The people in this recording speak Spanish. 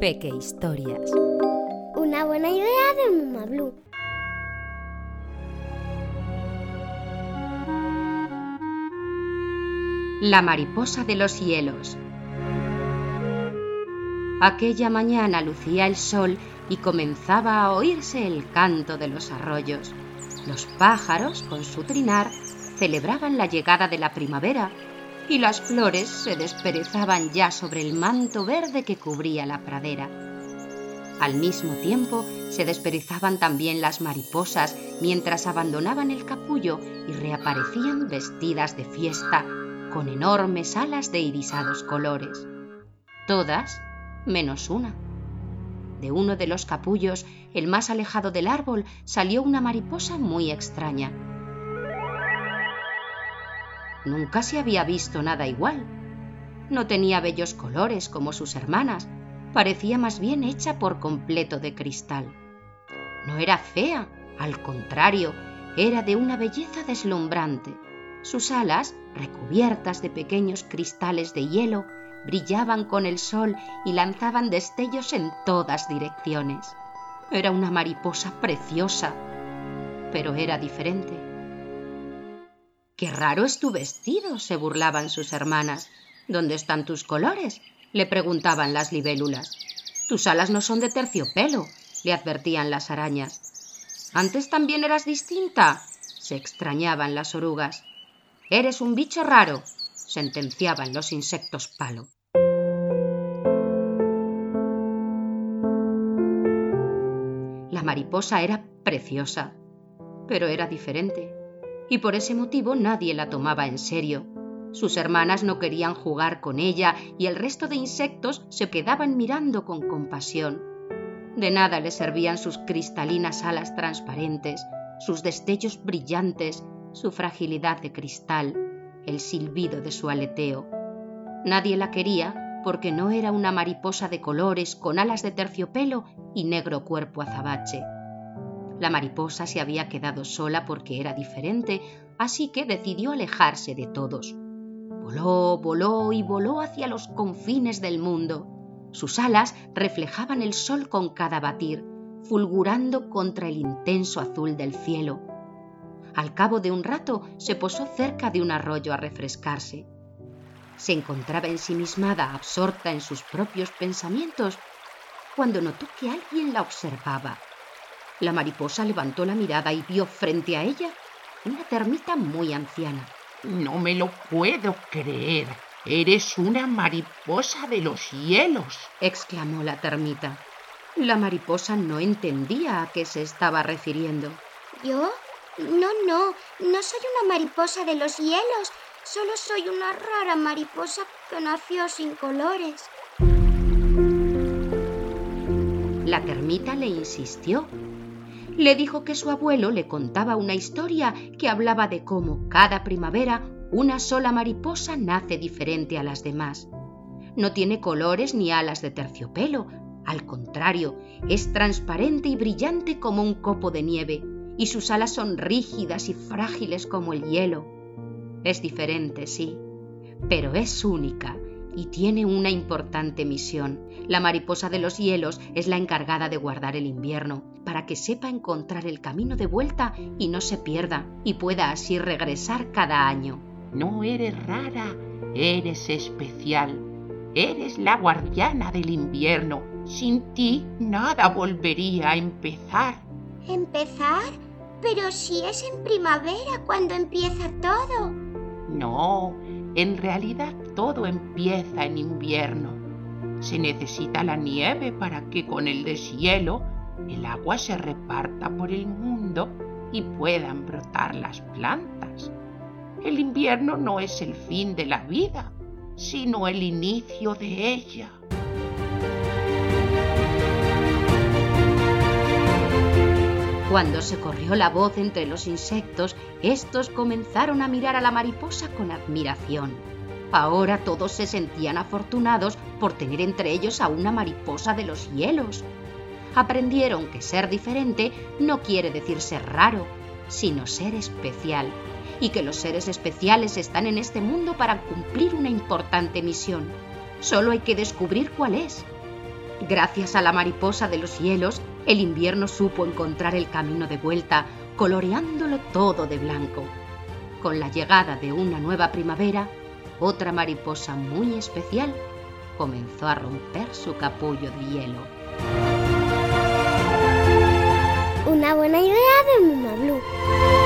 Peque Historias. Una buena idea de Mama Blue. La mariposa de los hielos. Aquella mañana lucía el sol y comenzaba a oírse el canto de los arroyos. Los pájaros, con su trinar, celebraban la llegada de la primavera y las flores se desperezaban ya sobre el manto verde que cubría la pradera. Al mismo tiempo se desperezaban también las mariposas mientras abandonaban el capullo y reaparecían vestidas de fiesta con enormes alas de irisados colores. Todas menos una. De uno de los capullos, el más alejado del árbol, salió una mariposa muy extraña. Nunca se había visto nada igual. No tenía bellos colores como sus hermanas, parecía más bien hecha por completo de cristal. No era fea, al contrario, era de una belleza deslumbrante. Sus alas, recubiertas de pequeños cristales de hielo, brillaban con el sol y lanzaban destellos en todas direcciones. Era una mariposa preciosa, pero era diferente. Qué raro es tu vestido, se burlaban sus hermanas. ¿Dónde están tus colores? le preguntaban las libélulas. Tus alas no son de terciopelo, le advertían las arañas. Antes también eras distinta, se extrañaban las orugas. Eres un bicho raro, sentenciaban los insectos palo. La mariposa era preciosa, pero era diferente y por ese motivo nadie la tomaba en serio. Sus hermanas no querían jugar con ella y el resto de insectos se quedaban mirando con compasión. De nada le servían sus cristalinas alas transparentes, sus destellos brillantes, su fragilidad de cristal, el silbido de su aleteo. Nadie la quería porque no era una mariposa de colores con alas de terciopelo y negro cuerpo azabache. La mariposa se había quedado sola porque era diferente, así que decidió alejarse de todos. Voló, voló y voló hacia los confines del mundo. Sus alas reflejaban el sol con cada batir, fulgurando contra el intenso azul del cielo. Al cabo de un rato se posó cerca de un arroyo a refrescarse. Se encontraba ensimismada, absorta en sus propios pensamientos, cuando notó que alguien la observaba. La mariposa levantó la mirada y vio frente a ella una termita muy anciana. No me lo puedo creer. Eres una mariposa de los hielos, exclamó la termita. La mariposa no entendía a qué se estaba refiriendo. ¿Yo? No, no, no soy una mariposa de los hielos. Solo soy una rara mariposa que nació sin colores. La termita le insistió le dijo que su abuelo le contaba una historia que hablaba de cómo cada primavera una sola mariposa nace diferente a las demás. No tiene colores ni alas de terciopelo, al contrario, es transparente y brillante como un copo de nieve, y sus alas son rígidas y frágiles como el hielo. Es diferente, sí, pero es única y tiene una importante misión. La mariposa de los hielos es la encargada de guardar el invierno, para que sepa encontrar el camino de vuelta y no se pierda, y pueda así regresar cada año. No eres rara, eres especial. Eres la guardiana del invierno. Sin ti nada volvería a empezar. ¿Empezar? Pero si es en primavera cuando empieza todo. No, en realidad todo empieza en invierno. Se necesita la nieve para que con el deshielo el agua se reparta por el mundo y puedan brotar las plantas. El invierno no es el fin de la vida, sino el inicio de ella. Cuando se corrió la voz entre los insectos, estos comenzaron a mirar a la mariposa con admiración. Ahora todos se sentían afortunados por tener entre ellos a una mariposa de los hielos. Aprendieron que ser diferente no quiere decir ser raro, sino ser especial, y que los seres especiales están en este mundo para cumplir una importante misión. Solo hay que descubrir cuál es. Gracias a la mariposa de los hielos, el invierno supo encontrar el camino de vuelta, coloreándolo todo de blanco. Con la llegada de una nueva primavera, otra mariposa muy especial comenzó a romper su capullo de hielo. Una buena idea de Muma Blue.